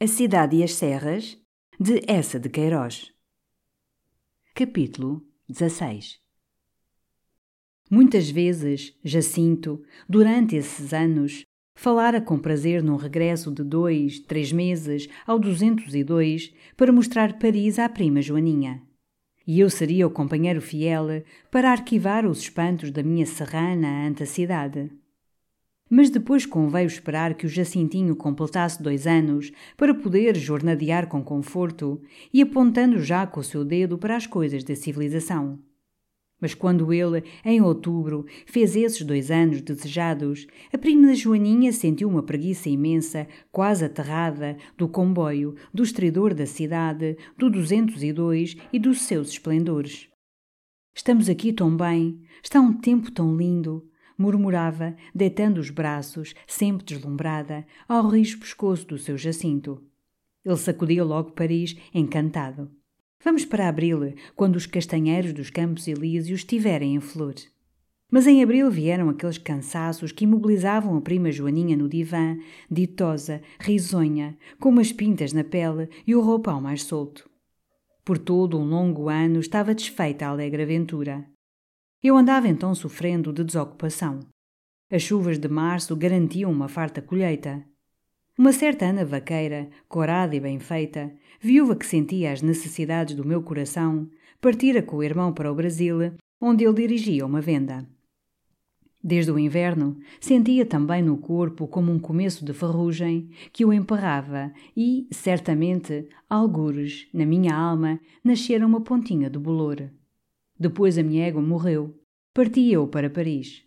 A Cidade e as Serras, de Essa de Queiroz. Capítulo 16 Muitas vezes, Jacinto, durante esses anos, falara com prazer num regresso de dois, três meses ao 202 para mostrar Paris à prima Joaninha. E eu seria o companheiro fiel para arquivar os espantos da minha serrana ante a cidade. Mas depois conveio esperar que o Jacintinho completasse dois anos para poder jornadear com conforto e apontando já com o seu dedo para as coisas da civilização. Mas quando ele, em outubro, fez esses dois anos desejados, a prima Joaninha sentiu uma preguiça imensa, quase aterrada, do comboio, do estridor da cidade, do 202 e dos seus esplendores. Estamos aqui tão bem, está um tempo tão lindo, murmurava, deitando os braços, sempre deslumbrada, ao rijo pescoço do seu Jacinto. Ele sacudia logo Paris, encantado. Vamos para abril, quando os castanheiros dos Campos Elíseos estiverem em flor. Mas em abril vieram aqueles cansaços que imobilizavam a prima Joaninha no divã, ditosa, risonha, com umas pintas na pele e o roupão mais solto. Por todo um longo ano estava desfeita a alegre aventura. Eu andava então sofrendo de desocupação. As chuvas de março garantiam uma farta colheita. Uma certa Ana Vaqueira, corada e bem feita, viúva que sentia as necessidades do meu coração, partira com o irmão para o Brasil, onde ele dirigia uma venda. Desde o inverno, sentia também no corpo como um começo de ferrugem que o emperrava e, certamente, algures, na minha alma, nascera uma pontinha de bolor. Depois a minha égua morreu. Parti eu para Paris.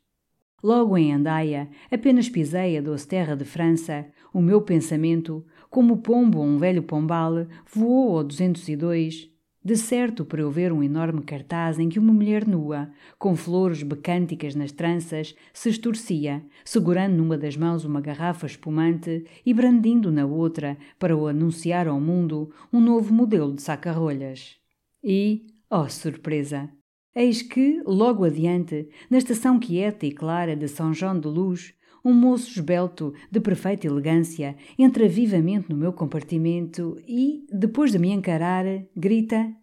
Logo em Andaia, apenas pisei a doce terra de França, o meu pensamento, como pombo um velho pombal, voou ao 202, de certo para eu ver um enorme cartaz em que uma mulher nua, com flores becânticas nas tranças, se estorcia, segurando numa das mãos uma garrafa espumante e brandindo na outra, para o anunciar ao mundo, um novo modelo de saca-rolhas. E, oh surpresa! Eis que, logo adiante, na estação quieta e clara de São João de Luz, um moço esbelto, de perfeita elegância, entra vivamente no meu compartimento e, depois de me encarar, grita: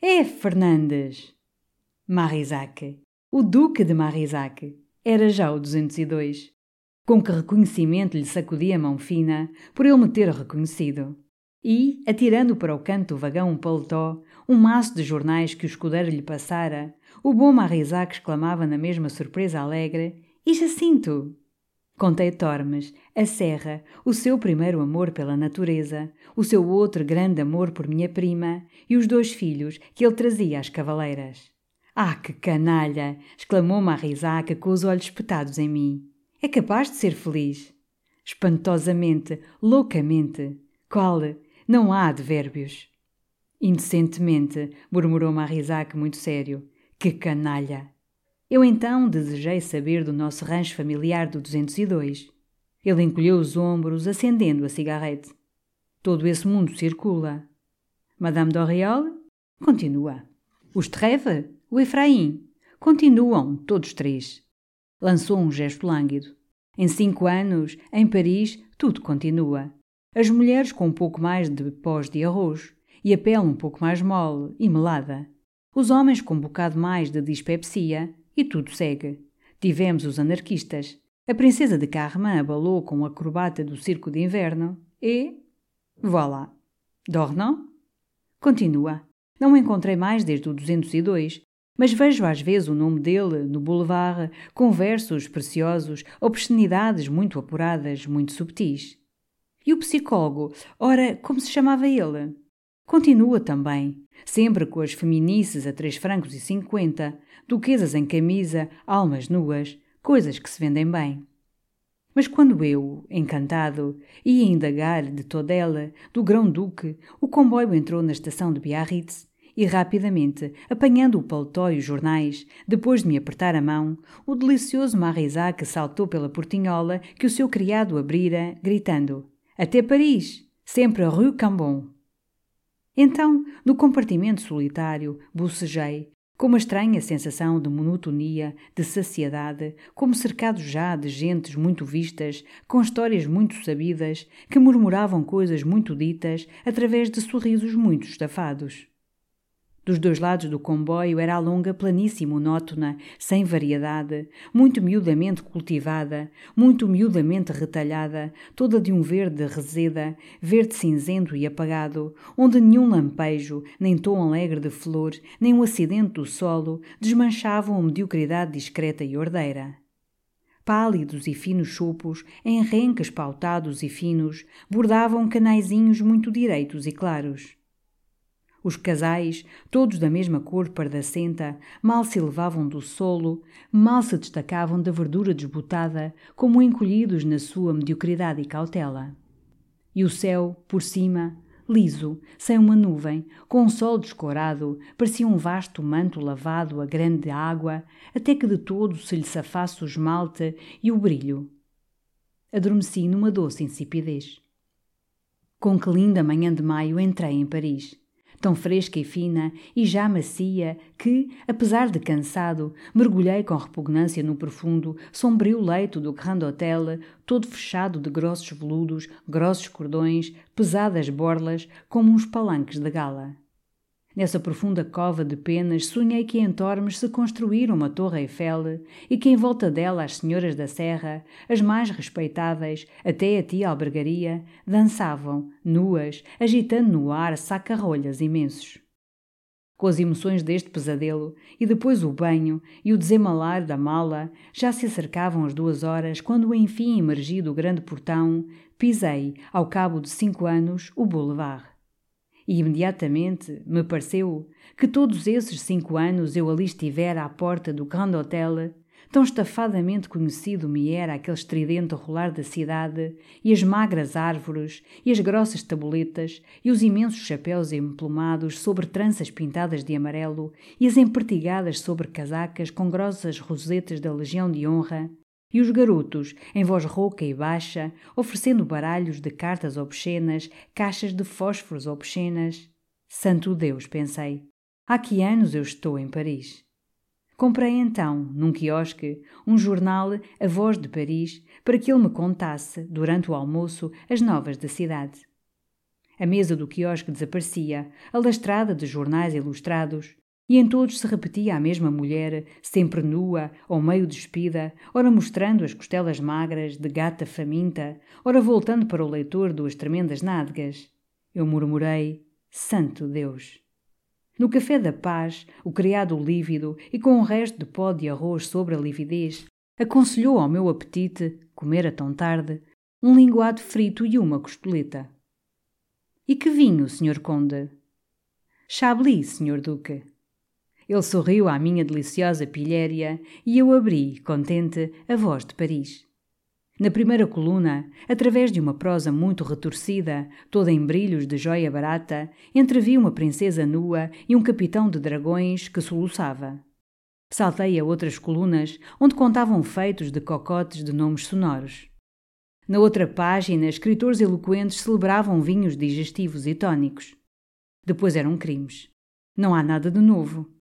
É Fernandes! Marisac, o Duque de Marisac, era já o 202. Com que reconhecimento lhe sacudi a mão fina, por ele me ter reconhecido. E, atirando para o canto do vagão um paletó, um maço de jornais que o escudeiro lhe passara, o bom Marisac exclamava na mesma surpresa alegre: E Jacinto? Contei Tormes, a serra, o seu primeiro amor pela natureza, o seu outro grande amor por minha prima e os dois filhos que ele trazia às cavaleiras. Ah, que canalha! exclamou Marisac com os olhos espetados em mim. É capaz de ser feliz? Espantosamente, loucamente. Qual? Não há advérbios. Indecentemente, murmurou Marisac muito sério. Que canalha! Eu então desejei saber do nosso rancho familiar do 202. Ele encolheu os ombros, acendendo a cigarrete. Todo esse mundo circula. Madame Doriol? Continua. Os Treve? O Efraim? Continuam, todos três. Lançou um gesto lânguido. Em cinco anos, em Paris, tudo continua. As mulheres com um pouco mais de pós de arroz e a pele um pouco mais mole e melada os homens com um bocado mais de dispepsia, e tudo segue. Tivemos os anarquistas. A princesa de Carmen abalou com o acrobata do circo de inverno e. Voilà. Dornan? Continua. Não o encontrei mais desde o 202, mas vejo às vezes o nome dele no boulevard, com versos preciosos, obscenidades muito apuradas, muito subtis. E o psicólogo, ora, como se chamava ele? Continua também, sempre com as feminices a três francos e cinquenta, duquesas em camisa, almas nuas, coisas que se vendem bem. Mas quando eu, encantado, ia indagar de toda ela, do grão-duque, o comboio entrou na estação de Biarritz e rapidamente, apanhando o paletó e os jornais, depois de me apertar a mão, o delicioso Marisac saltou pela portinhola que o seu criado abrira, gritando: Até Paris! Sempre a Rue Cambon! Então, no compartimento solitário, bocejei, com uma estranha sensação de monotonia, de saciedade, como cercado já de gentes muito vistas, com histórias muito sabidas, que murmuravam coisas muito ditas através de sorrisos muito estafados. Dos dois lados do comboio era a longa planície monótona, sem variedade, muito miudamente cultivada, muito miudamente retalhada, toda de um verde reseda, verde cinzento e apagado, onde nenhum lampejo, nem tom alegre de flor, nem um acidente do solo desmanchavam a mediocridade discreta e ordeira pálidos e finos chupos, em renques pautados e finos, bordavam canaizinhos muito direitos e claros. Os casais, todos da mesma cor pardacenta, mal se elevavam do solo, mal se destacavam da verdura desbotada, como encolhidos na sua mediocridade e cautela. E o céu, por cima, liso, sem uma nuvem, com um sol descorado, parecia um vasto manto lavado a grande água, até que de todo se lhe safasse o esmalte e o brilho. Adormeci numa doce insipidez. Com que linda manhã de maio entrei em Paris tão fresca e fina e já macia, que, apesar de cansado, mergulhei com repugnância no profundo, sombrio leito do Grand Hotel, todo fechado de grossos veludos, grossos cordões, pesadas borlas, como uns palanques de gala. Nessa profunda cova de penas, sonhei que em Tormes se construíra uma torre Eiffel e que em volta dela as senhoras da serra, as mais respeitáveis, até a tia albergaria, dançavam, nuas, agitando no ar saca-rolhas imensos. Com as emoções deste pesadelo, e depois o banho e o desemalar da mala, já se acercavam as duas horas quando enfim emergi do grande portão, pisei, ao cabo de cinco anos, o boulevard e imediatamente me pareceu que todos esses cinco anos eu ali estivera à porta do Grand Hotel, tão estafadamente conhecido me era aquele estridente rolar da cidade, e as magras árvores, e as grossas tabuletas, e os imensos chapéus emplumados sobre tranças pintadas de amarelo, e as empertigadas sobre casacas com grossas rosetas da Legião de Honra, e os garotos, em voz rouca e baixa, oferecendo baralhos de cartas obscenas, caixas de fósforos obscenas. Santo Deus, pensei. Há que anos eu estou em Paris. Comprei então, num quiosque, um jornal A Voz de Paris para que ele me contasse, durante o almoço, as novas da cidade. A mesa do quiosque desaparecia, alastrada de jornais ilustrados, e em todos se repetia a mesma mulher, sempre nua ou meio despida, ora mostrando as costelas magras de gata faminta, ora voltando para o leitor duas tremendas nádegas. Eu murmurei: Santo Deus! No café da paz, o criado lívido e com um resto de pó de arroz sobre a lividez, aconselhou ao meu apetite, comera tão tarde, um linguado frito e uma costoleta. E que vinho, Sr. Conde? Chablis, Sr. Duque. Ele sorriu à minha deliciosa pilhéria e eu abri, contente, a voz de Paris. Na primeira coluna, através de uma prosa muito retorcida, toda em brilhos de joia barata, entrevi uma princesa nua e um capitão de dragões que soluçava. Saltei a outras colunas, onde contavam feitos de cocotes de nomes sonoros. Na outra página, escritores eloquentes celebravam vinhos digestivos e tônicos. Depois eram crimes. Não há nada de novo.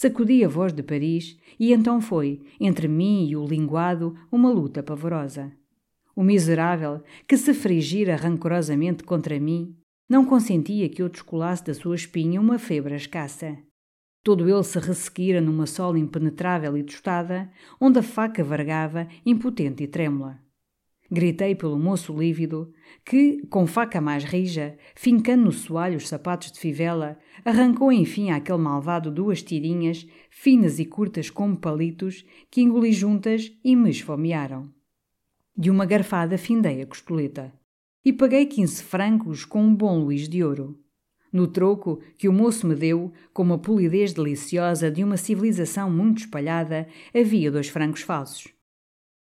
Sacudi a voz de Paris e então foi, entre mim e o linguado, uma luta pavorosa. O miserável, que se frigira rancorosamente contra mim, não consentia que eu descolasse da sua espinha uma febre escassa. Todo ele se ressequira numa sola impenetrável e tostada, onde a faca vargava, impotente e trêmula. Gritei pelo moço lívido, que, com faca mais rija, fincando no soalho os sapatos de fivela, arrancou enfim àquele malvado duas tirinhas, finas e curtas como palitos, que engoli juntas e me esfomearam. De uma garfada findei a costoleta. E paguei quinze francos com um bom Luís de ouro. No troco que o moço me deu, com uma polidez deliciosa de uma civilização muito espalhada, havia dois francos falsos.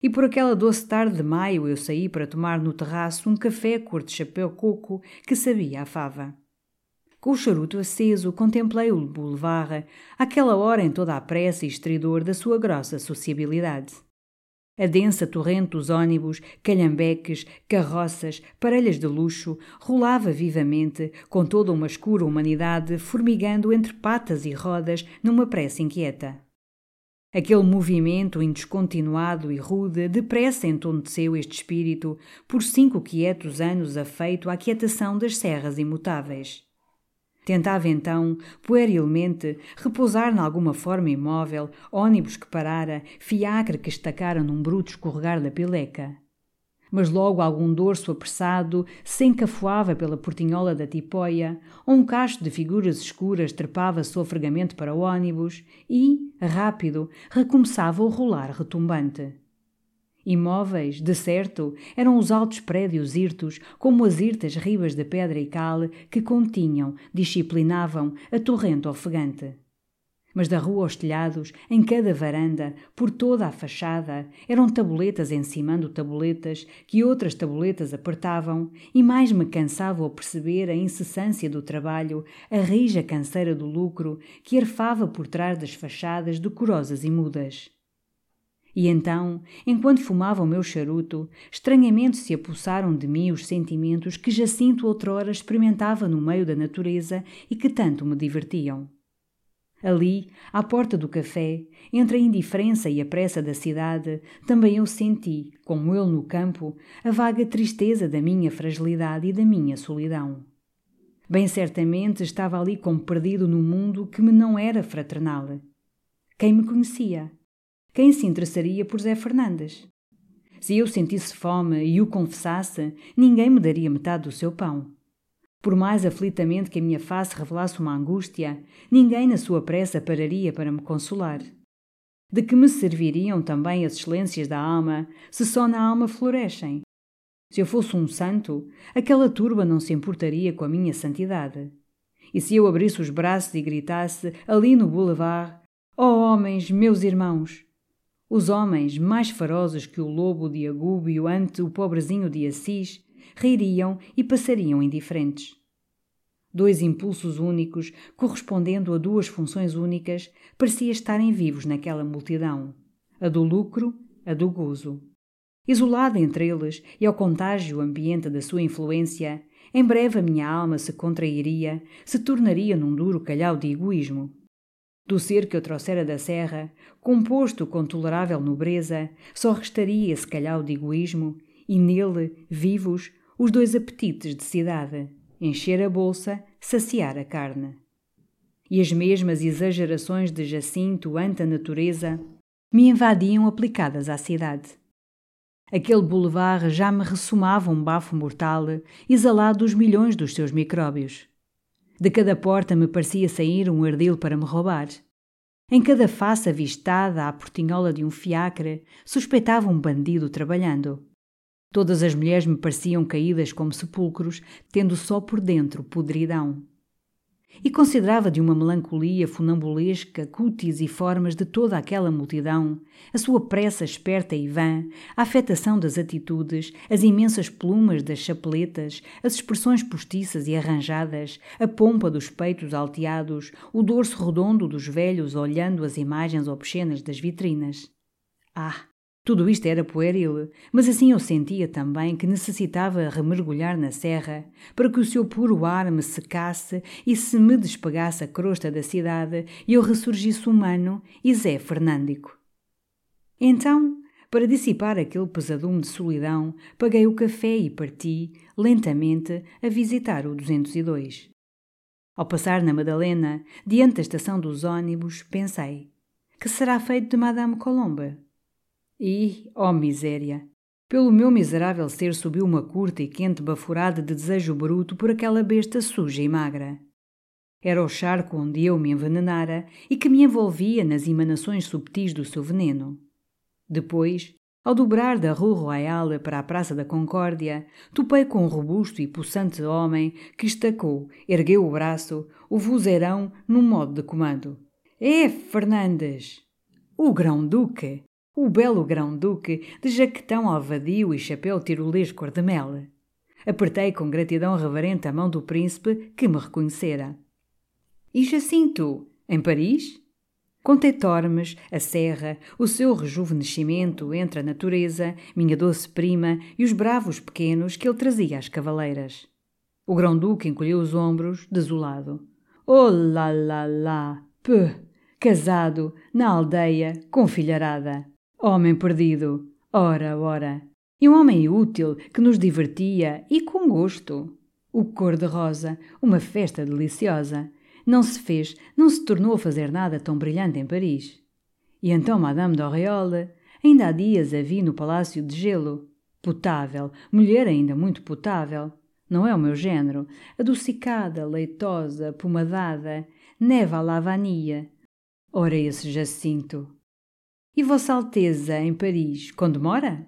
E por aquela doce tarde de maio eu saí para tomar no terraço um café cor de chapéu coco que sabia a fava. Com o charuto aceso, contemplei o boulevard, àquela hora em toda a pressa e estridor da sua grossa sociabilidade. A densa torrente dos ônibus, calhambeques, carroças, parelhas de luxo, rolava vivamente, com toda uma escura humanidade formigando entre patas e rodas numa pressa inquieta. Aquele movimento indescontinuado e rude depressa entonteceu este espírito por cinco quietos anos afeito à quietação das serras imutáveis. Tentava então, puerilmente, repousar nalguma forma imóvel, ônibus que parara, fiacre que estacara num bruto escorregar da pileca. Mas logo algum dorso apressado se encafuava pela portinhola da tipóia, ou um cacho de figuras escuras trepava sofregamente para o ônibus e, rápido, recomeçava o rolar retumbante. Imóveis, de certo, eram os altos prédios hirtos, como as hirtas ribas de pedra e cal que continham, disciplinavam, a torrente ofegante. Mas da rua aos telhados, em cada varanda, por toda a fachada, eram tabuletas encimando tabuletas que outras tabuletas apertavam, e mais me cansava ao perceber a incessância do trabalho, a rija canseira do lucro que arfava por trás das fachadas decorosas e mudas. E então, enquanto fumava o meu charuto, estranhamente se apossaram de mim os sentimentos que Jacinto outrora experimentava no meio da natureza e que tanto me divertiam. Ali, à porta do café, entre a indiferença e a pressa da cidade, também eu senti, como ele no campo, a vaga tristeza da minha fragilidade e da minha solidão. Bem certamente estava ali como perdido no mundo que me não era fraternal. Quem me conhecia? Quem se interessaria por Zé Fernandes? Se eu sentisse fome e o confessasse, ninguém me daria metade do seu pão. Por mais aflitamente que a minha face revelasse uma angústia, ninguém na sua pressa pararia para me consolar. De que me serviriam também as excelências da alma, se só na alma florescem? Se eu fosse um santo, aquela turba não se importaria com a minha santidade. E se eu abrisse os braços e gritasse, ali no boulevard, ó oh, homens, meus irmãos, os homens, mais ferozes que o lobo de Agúbio ante o pobrezinho de Assis, ririam e passariam indiferentes. Dois impulsos únicos, correspondendo a duas funções únicas, parecia estarem vivos naquela multidão: a do lucro, a do gozo. Isolada entre eles e ao contágio ambiente da sua influência, em breve a minha alma se contrairia, se tornaria num duro calhau de egoísmo. Do ser que eu trouxera da serra, composto com tolerável nobreza, só restaria esse calhau de egoísmo, e nele, vivos, os dois apetites de cidade: encher a bolsa, saciar a carne. E as mesmas exagerações de Jacinto ante a natureza me invadiam aplicadas à cidade. Aquele boulevard já me ressumava um bafo mortal, exalado dos milhões dos seus micróbios. De cada porta me parecia sair um ardil para me roubar. Em cada face avistada à portinhola de um fiacre, suspeitava um bandido trabalhando. Todas as mulheres me pareciam caídas como sepulcros, tendo só por dentro podridão e considerava de uma melancolia funambulesca cutis e formas de toda aquela multidão, a sua pressa esperta e vã, a afetação das atitudes, as imensas plumas das chapeletas, as expressões postiças e arranjadas, a pompa dos peitos alteados, o dorso redondo dos velhos olhando as imagens obscenas das vitrinas. Ah! Tudo isto era pueril, mas assim eu sentia também que necessitava remergulhar na serra para que o seu puro ar me secasse e se me despegasse a crosta da cidade e eu ressurgisse humano e Zé Fernândico. Então, para dissipar aquele pesadume de solidão, paguei o café e parti, lentamente, a visitar o 202. Ao passar na Madalena, diante da estação dos ônibus, pensei: que será feito de Madame Colomba? E, oh miséria! Pelo meu miserável ser subiu uma curta e quente baforada de desejo bruto por aquela besta suja e magra. Era o charco onde eu me envenenara e que me envolvia nas emanações subtis do seu veneno. Depois, ao dobrar da Rue Royale para a Praça da Concórdia, topei com um robusto e possante homem que estacou, ergueu o braço, o vozeirão num modo de comando. É, Fernandes! O grão-duque! O belo grão-duque de jaquetão alvadio e chapéu tirolês cor-de-mel. Apertei com gratidão reverente a mão do príncipe, que me reconhecera. E Jacinto, em Paris? Contei Tormes, a serra, o seu rejuvenescimento entre a natureza, minha doce prima e os bravos pequenos que ele trazia às cavaleiras. O grão-duque encolheu os ombros, desolado. Oh lá lá lá! Pê! Casado, na aldeia, com filharada. Homem perdido! Ora, ora! E um homem útil que nos divertia e com gosto. O cor-de-rosa, uma festa deliciosa. Não se fez, não se tornou a fazer nada tão brilhante em Paris. E então Madame d'Auréole, ainda há dias a vi no Palácio de Gelo. Potável, mulher ainda muito potável. Não é o meu género. Adocicada, leitosa, pomadada, neva à lavania. Ora esse Jacinto. E Vossa Alteza, em Paris, quando mora?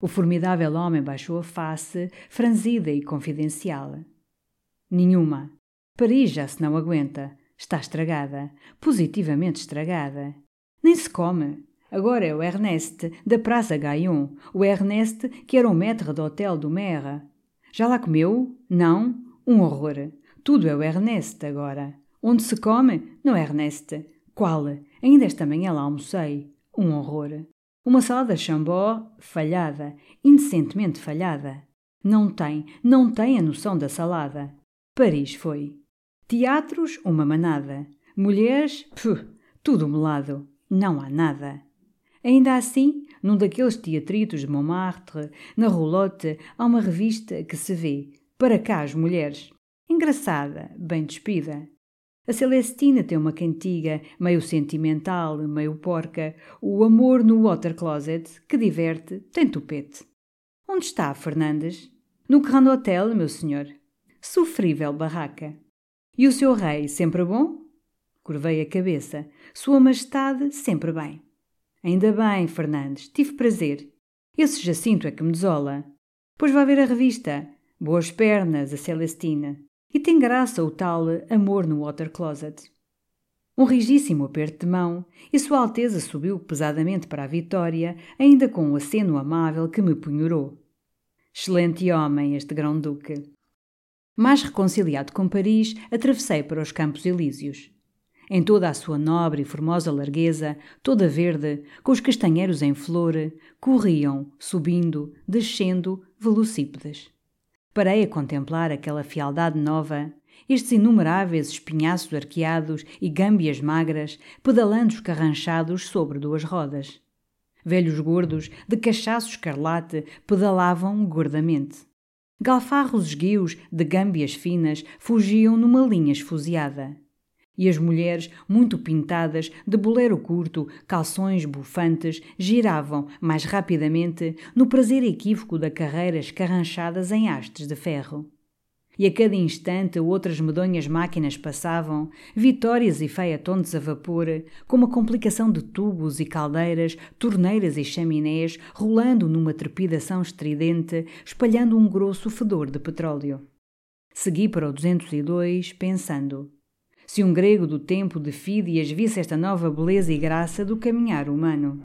O formidável homem baixou a face, franzida e confidencial. Nenhuma. Paris já se não aguenta. Está estragada. Positivamente estragada. Nem se come. Agora é o Ernest, da Praça Gaillon. O Ernest que era o maître d'hôtel do maire. Já lá comeu? Não? Um horror. Tudo é o Ernest agora. Onde se come? No Ernest. Qual? Ainda esta manhã lá almocei. Um horror. Uma salada Chambó falhada, indecentemente falhada. Não tem, não tem a noção da salada. Paris foi. Teatros, uma manada. Mulheres, pff, tudo melado. Não há nada. Ainda assim, num daqueles teatritos de Montmartre, na roulotte, há uma revista que se vê. Para cá as mulheres. Engraçada, bem despida. A Celestina tem uma cantiga, meio sentimental, meio porca, o amor no water closet, que diverte, tem tupete. Onde está, Fernandes? No Grand Hotel, meu senhor. Sofrível barraca. E o seu rei, sempre bom? Curvei a cabeça. Sua Majestade, sempre bem. Ainda bem, Fernandes, tive prazer. Esse Jacinto é que me desola. Pois vá ver a revista. Boas pernas, a Celestina. E tem graça o tal amor no water closet. Um rigíssimo aperto de mão, e Sua Alteza subiu pesadamente para a Vitória, ainda com um aceno amável que me punhorou. Excelente homem, este grão-duque. Mais reconciliado com Paris, atravessei para os Campos Elíseos. Em toda a sua nobre e formosa largueza, toda verde, com os castanheiros em flor, corriam, subindo, descendo, velocípedes. Parei a contemplar aquela fialdade nova, estes inumeráveis espinhaços arqueados e gâmbias magras, pedalando escarranchados sobre duas rodas. Velhos gordos, de cachaço escarlate, pedalavam gordamente. Galfarros esguios, de gâmbias finas, fugiam numa linha esfuziada e as mulheres, muito pintadas, de bolero curto, calções bufantes, giravam, mais rapidamente, no prazer equívoco da carreira escarranchadas em hastes de ferro. E a cada instante outras medonhas máquinas passavam, vitórias e feiatones a vapor, com uma complicação de tubos e caldeiras, torneiras e chaminés, rolando numa trepidação estridente, espalhando um grosso fedor de petróleo. Segui para o 202, pensando se um grego do tempo de Fídias visse esta nova beleza e graça do caminhar humano.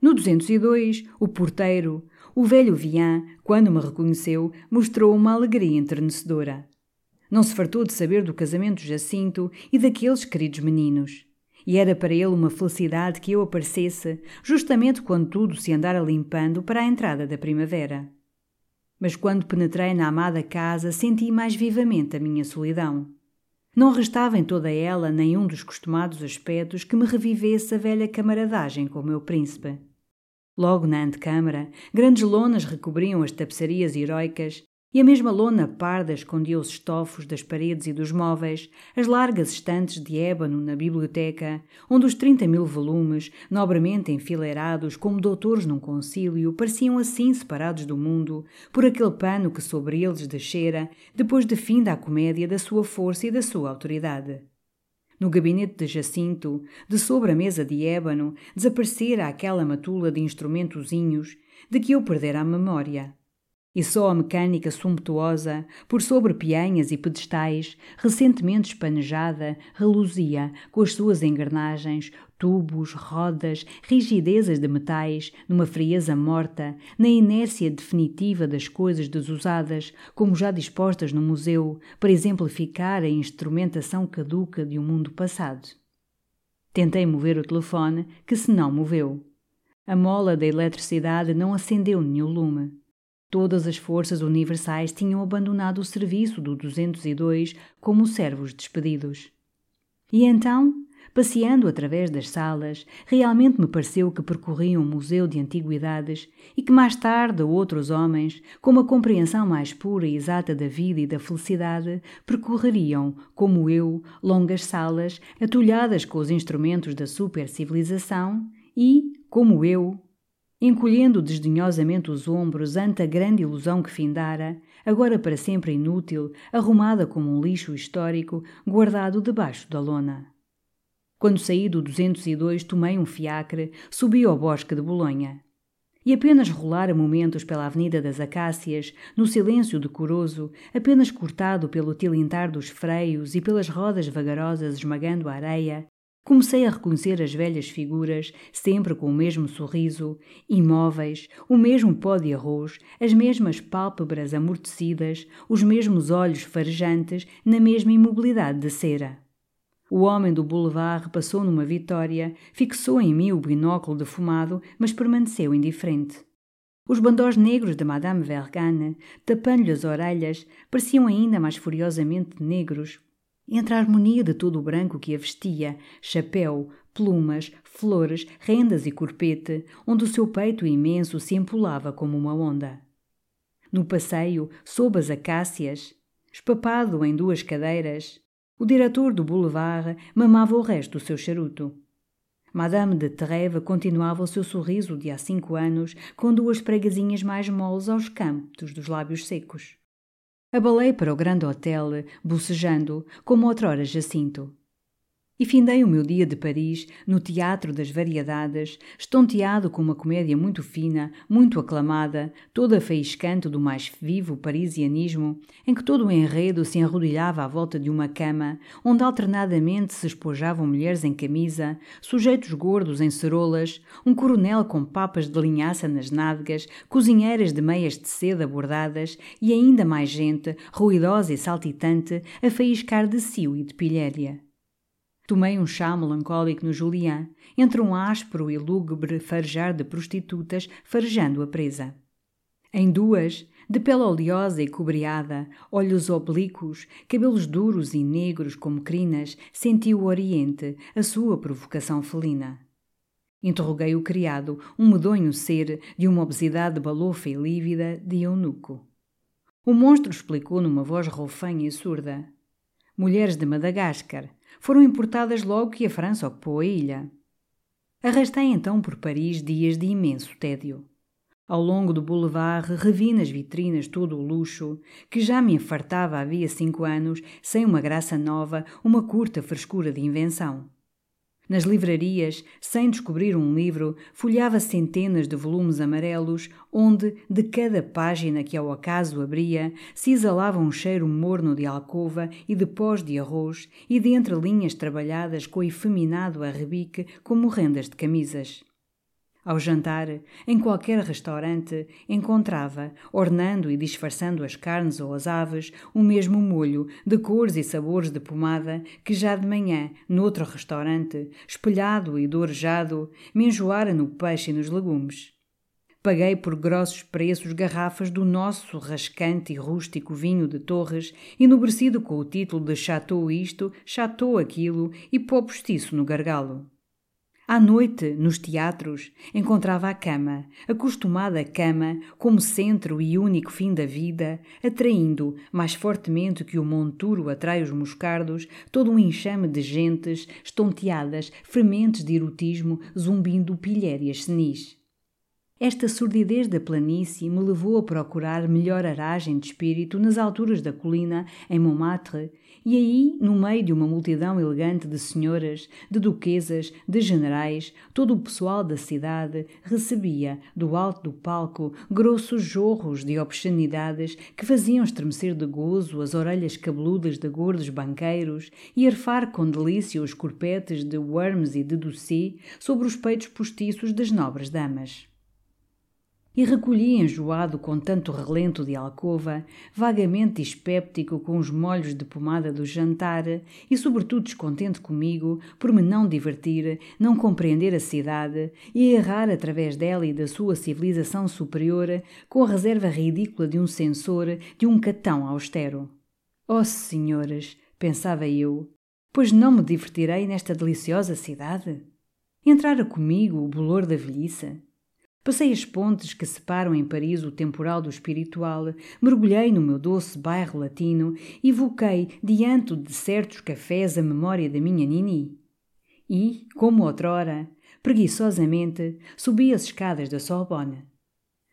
No 202, o porteiro, o velho Vian, quando me reconheceu, mostrou uma alegria enternecedora. Não se fartou de saber do casamento de Jacinto e daqueles queridos meninos. E era para ele uma felicidade que eu aparecesse, justamente quando tudo se andara limpando para a entrada da primavera. Mas quando penetrei na amada casa, senti mais vivamente a minha solidão. Não restava em toda ela nenhum dos costumados aspectos que me revivesse a velha camaradagem com o meu príncipe. Logo na antecâmara, grandes lonas recobriam as tapeçarias heroicas e a mesma lona parda escondia os estofos das paredes e dos móveis, as largas estantes de ébano na biblioteca, onde os trinta mil volumes, nobremente enfileirados como doutores num concílio, pareciam assim separados do mundo, por aquele pano que sobre eles descera, depois de fim da comédia da sua força e da sua autoridade. No gabinete de Jacinto, de sobre a mesa de ébano, desaparecera aquela matula de instrumentozinhos de que eu perdera a memória e só a mecânica sumptuosa, por sobre pianhas e pedestais, recentemente espanejada, reluzia com as suas engrenagens, tubos, rodas, rigidezas de metais, numa frieza morta, na inércia definitiva das coisas desusadas, como já dispostas no museu, para exemplificar a instrumentação caduca de um mundo passado. Tentei mover o telefone, que se não moveu. A mola da eletricidade não acendeu nenhum lume. Todas as forças universais tinham abandonado o serviço do 202 como servos despedidos. E então, passeando através das salas, realmente me pareceu que percorriam um museu de antiguidades e que mais tarde outros homens, com uma compreensão mais pura e exata da vida e da felicidade, percorreriam, como eu, longas salas atulhadas com os instrumentos da supercivilização e, como eu, encolhendo desdenhosamente os ombros ante a grande ilusão que findara, agora para sempre inútil, arrumada como um lixo histórico guardado debaixo da lona. Quando saí do 202, tomei um fiacre, subi ao bosque de Bolonha. E apenas rolara momentos pela Avenida das Acácias, no silêncio decoroso, apenas cortado pelo tilintar dos freios e pelas rodas vagarosas esmagando a areia, Comecei a reconhecer as velhas figuras, sempre com o mesmo sorriso, imóveis, o mesmo pó de arroz, as mesmas pálpebras amortecidas, os mesmos olhos farejantes, na mesma imobilidade de cera. O homem do boulevard repassou numa vitória, fixou em mim o binóculo defumado, mas permaneceu indiferente. Os bandós negros de Madame Vergane, tapando-lhe as orelhas, pareciam ainda mais furiosamente negros, entre a harmonia de todo o branco que a vestia, chapéu, plumas, flores, rendas e corpete, onde o seu peito imenso se empolava como uma onda. No passeio, sob as acácias, espapado em duas cadeiras, o diretor do boulevard mamava o resto do seu charuto. Madame de Trèves continuava o seu sorriso de há cinco anos, com duas pregazinhas mais moles aos campos dos lábios secos. Abalei para o grande hotel, bocejando, como outrora Jacinto. E findei o meu dia de Paris no Teatro das Variedades, estonteado com uma comédia muito fina, muito aclamada, toda faiscante do mais vivo parisianismo, em que todo o enredo se enrodilhava à volta de uma cama, onde alternadamente se espojavam mulheres em camisa, sujeitos gordos em cerolas, um coronel com papas de linhaça nas nádegas, cozinheiras de meias de seda bordadas e ainda mais gente, ruidosa e saltitante, a faiscar de cio e de pilhéria. Tomei um chá melancólico no Julián, entre um áspero e lúgubre farejar de prostitutas farejando a presa. Em duas, de pele oleosa e cobreada, olhos oblíquos, cabelos duros e negros como crinas, senti o Oriente, a sua provocação felina. Interroguei o criado, um medonho ser de uma obesidade balofa e lívida de eunuco. O monstro explicou numa voz roufanha e surda. Mulheres de Madagascar, foram importadas logo que a França ocupou a ilha. Arrastei então por Paris dias de imenso tédio. Ao longo do boulevard revi nas vitrinas todo o luxo, que já me enfartava havia cinco anos, sem uma graça nova, uma curta frescura de invenção. Nas livrarias, sem descobrir um livro, folhava centenas de volumes amarelos, onde, de cada página que ao acaso abria, se exalava um cheiro morno de alcova e de pós de arroz, e de entre linhas trabalhadas com efeminado arrebique como rendas de camisas. Ao jantar, em qualquer restaurante, encontrava, ornando e disfarçando as carnes ou as aves, o mesmo molho, de cores e sabores de pomada, que já de manhã, noutro restaurante, espelhado e dorejado, me enjoara no peixe e nos legumes. Paguei por grossos preços garrafas do nosso rascante e rústico vinho de Torres, enobrecido com o título de Chateau isto, Chateau aquilo e pó postiço no gargalo. À noite, nos teatros, encontrava a cama, acostumada à cama, como centro e único fim da vida, atraindo, mais fortemente que o monturo atrai os moscardos, todo um enxame de gentes, estonteadas, frementes de erotismo, zumbindo pilhérias senis. Esta surdidez da planície me levou a procurar melhor aragem de espírito nas alturas da colina, em Montmartre, e aí, no meio de uma multidão elegante de senhoras, de duquesas, de generais, todo o pessoal da cidade recebia, do alto do palco, grossos jorros de obscenidades que faziam estremecer de gozo as orelhas cabeludas de gordos banqueiros e arfar com delícia os corpetes de Worms e de Ducy sobre os peitos postiços das nobres damas. E recolhi enjoado com tanto relento de alcova, vagamente dispéptico com os molhos de pomada do jantar e sobretudo descontente comigo por me não divertir, não compreender a cidade e errar através dela e da sua civilização superior com a reserva ridícula de um censor, de um catão austero. Oh, senhoras, pensava eu, pois não me divertirei nesta deliciosa cidade? Entrara comigo o bolor da velhice? Passei as pontes que separam em Paris o temporal do espiritual, mergulhei no meu doce bairro latino e evoquei diante de certos cafés a memória da minha Nini. E, como outrora, preguiçosamente, subi as escadas da Sorbonne.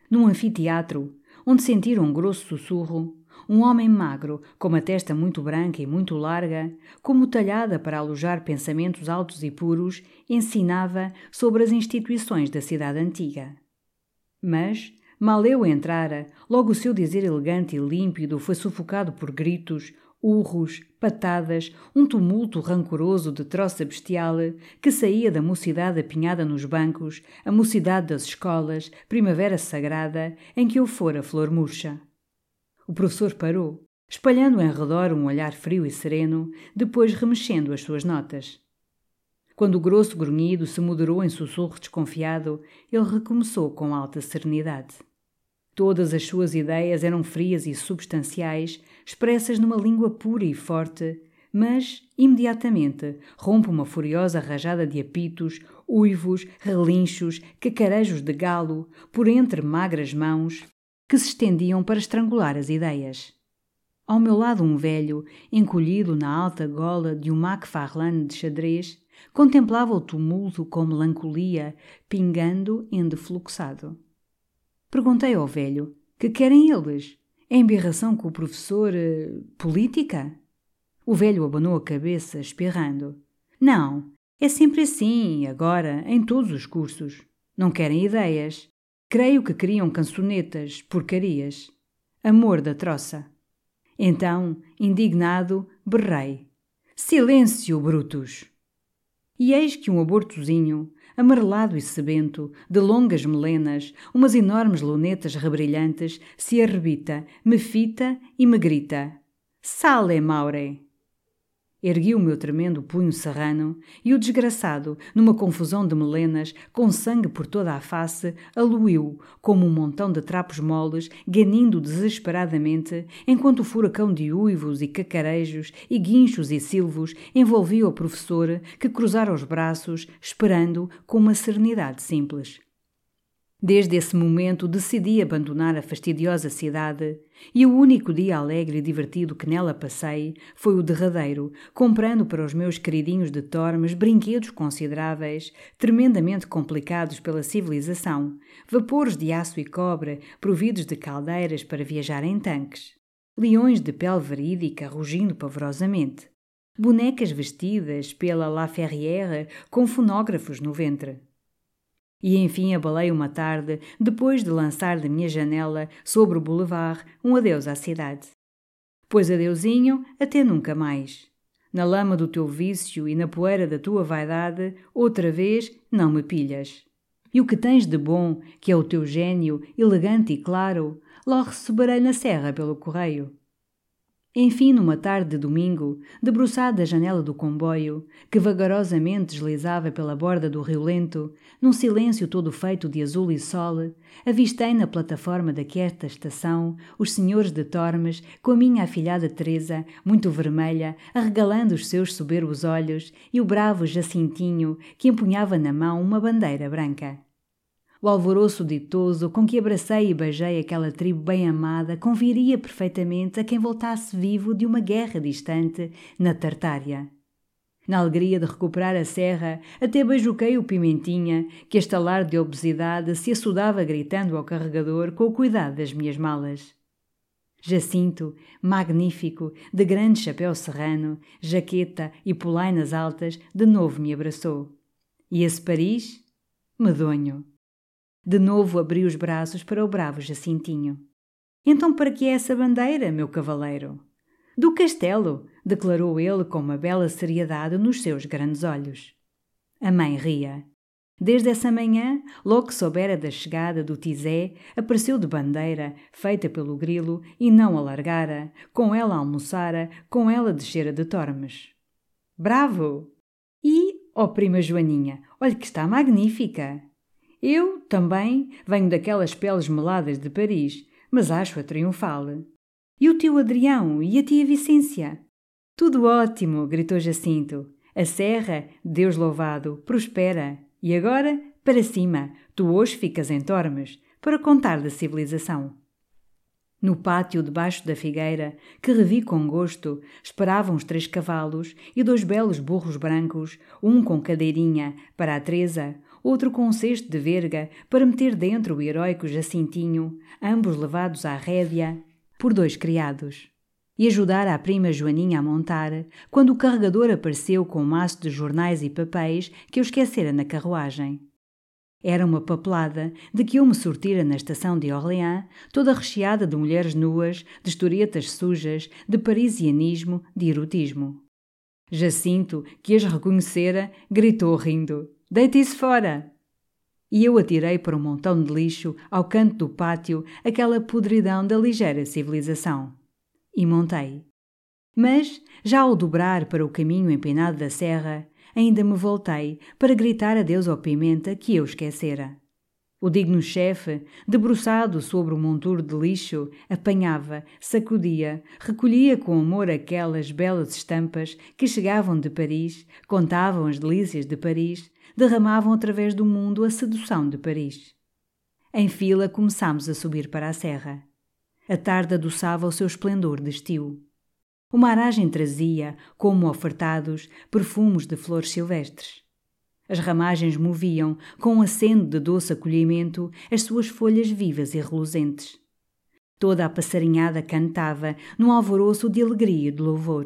Num anfiteatro, onde sentiram um grosso sussurro, um homem magro, com uma testa muito branca e muito larga, como talhada para alojar pensamentos altos e puros, ensinava sobre as instituições da cidade antiga. Mas, mal eu entrara, logo o seu dizer elegante e límpido foi sufocado por gritos, urros, patadas, um tumulto rancoroso de troça bestial que saía da mocidade apinhada nos bancos, a mocidade das escolas, primavera sagrada, em que eu fora flor murcha. O professor parou, espalhando em redor um olhar frio e sereno, depois remexendo as suas notas. Quando o grosso grunhido se moderou em sussurro desconfiado, ele recomeçou com alta serenidade. Todas as suas ideias eram frias e substanciais, expressas numa língua pura e forte, mas, imediatamente, rompe uma furiosa rajada de apitos, uivos, relinchos, cacarejos de galo, por entre magras mãos, que se estendiam para estrangular as ideias. Ao meu lado um velho, encolhido na alta gola de um macfarlane de xadrez, Contemplava o tumulto com melancolia, pingando em defluxado. Perguntei ao velho: que querem eles? É embirração com o professor. Uh, política? O velho abanou a cabeça, espirrando. Não, é sempre assim, agora, em todos os cursos. Não querem ideias. Creio que criam cançonetas, porcarias. Amor da troça. Então, indignado, berrei: Silêncio, brutos! E eis que um abortozinho, amarelado e sebento, de longas melenas, umas enormes lunetas rebrilhantes, se arrebita, me fita e me grita: Sale, Maure! Ergui o meu tremendo punho serrano e o desgraçado, numa confusão de melenas, com sangue por toda a face, aluiu, como um montão de trapos moles, ganindo desesperadamente, enquanto o furacão de uivos e cacarejos e guinchos e silvos envolvia o professor, que cruzara os braços, esperando com uma serenidade simples. Desde esse momento decidi abandonar a fastidiosa cidade e o único dia alegre e divertido que nela passei foi o derradeiro, comprando para os meus queridinhos de Tormes brinquedos consideráveis, tremendamente complicados pela civilização, vapores de aço e cobre providos de caldeiras para viajar em tanques, leões de pele verídica rugindo pavorosamente, bonecas vestidas pela La Ferrière com fonógrafos no ventre e enfim abalei uma tarde, depois de lançar da minha janela, sobre o boulevard, um adeus à cidade. Pois adeusinho, até nunca mais. Na lama do teu vício e na poeira da tua vaidade, outra vez não me pilhas. E o que tens de bom, que é o teu gênio, elegante e claro, lá receberei na serra pelo correio. Enfim, numa tarde de domingo, debruçado à janela do comboio, que vagarosamente deslizava pela borda do rio Lento, num silêncio todo feito de azul e sol, avistei na plataforma daquesta estação os senhores de Tormes com a minha afilhada Teresa, muito vermelha, arregalando os seus soberbos olhos, e o bravo Jacintinho, que empunhava na mão uma bandeira branca. O alvoroço ditoso com que abracei e beijei aquela tribo bem amada conviria perfeitamente a quem voltasse vivo de uma guerra distante na Tartária. Na alegria de recuperar a serra, até beijoquei o Pimentinha, que a estalar de obesidade se assudava gritando ao carregador com o cuidado das minhas malas. Jacinto, magnífico, de grande chapéu serrano, jaqueta e polainas altas, de novo me abraçou. E esse Paris? Medonho. De novo abri os braços para o bravo Jacintinho. Então, para que é essa bandeira, meu cavaleiro? Do castelo, declarou ele com uma bela seriedade nos seus grandes olhos. A mãe ria. Desde essa manhã, logo que soubera da chegada do Tizé, apareceu de bandeira, feita pelo grilo, e não alargara, com ela almoçara, com ela descera de Tormes. Bravo! E, ó oh prima Joaninha, olhe que está magnífica! Eu, também, venho daquelas peles meladas de Paris, mas acho-a triunfal. E o tio Adrião e a tia Vicência? Tudo ótimo, gritou Jacinto. A serra, Deus louvado, prospera. E agora, para cima, tu hoje ficas em Tormes, para contar da civilização. No pátio debaixo da figueira, que revi com gosto, esperavam os três cavalos e dois belos burros brancos, um com cadeirinha para a Teresa, outro com um cesto de verga para meter dentro o heróico Jacintinho, ambos levados à rédea por dois criados. E ajudar a prima Joaninha a montar, quando o carregador apareceu com um maço de jornais e papéis que eu esquecera na carruagem. Era uma papelada de que eu me sortira na estação de Orléans, toda recheada de mulheres nuas, de historietas sujas, de parisianismo, de erotismo. Jacinto, que as reconhecera, gritou rindo: Deite-se fora! E eu atirei para um montão de lixo, ao canto do pátio, aquela podridão da ligeira civilização. E montei. Mas, já ao dobrar para o caminho empinado da serra, ainda me voltei para gritar adeus ao Pimenta que eu esquecera. O digno chefe, debruçado sobre o monturo de lixo, apanhava, sacudia, recolhia com amor aquelas belas estampas que chegavam de Paris, contavam as delícias de Paris, derramavam através do mundo a sedução de Paris. Em fila começámos a subir para a serra. A tarde adoçava o seu esplendor de estio. Uma aragem trazia, como ofertados, perfumes de flores silvestres. As ramagens moviam, com um acendo de doce acolhimento, as suas folhas vivas e reluzentes. Toda a passarinhada cantava num alvoroço de alegria e de louvor.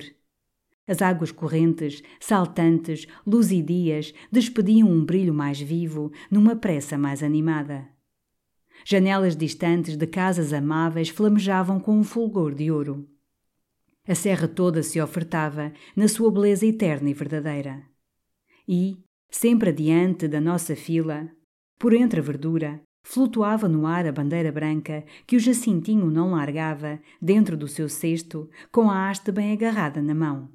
As águas correntes, saltantes, luzidias, despediam um brilho mais vivo, numa pressa mais animada. Janelas distantes de casas amáveis flamejavam com um fulgor de ouro. A serra toda se ofertava na sua beleza eterna e verdadeira. E, sempre adiante da nossa fila, por entre a verdura, flutuava no ar a bandeira branca que o Jacintinho não largava dentro do seu cesto, com a haste bem agarrada na mão.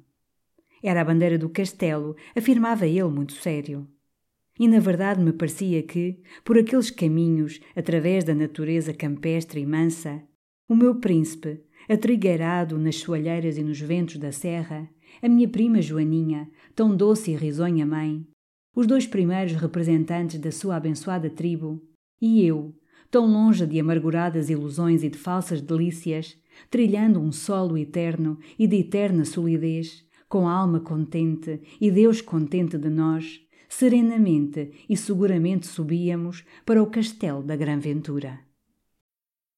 Era a bandeira do castelo, afirmava ele muito sério. E na verdade me parecia que, por aqueles caminhos, através da natureza campestre e mansa, o meu príncipe, atrigueirado nas soalheiras e nos ventos da serra, a minha prima Joaninha, tão doce e risonha mãe, os dois primeiros representantes da sua abençoada tribo, e eu, tão longe de amarguradas ilusões e de falsas delícias, trilhando um solo eterno e de eterna solidez, com a alma contente e Deus contente de nós, serenamente e seguramente subíamos para o castelo da Gran Ventura.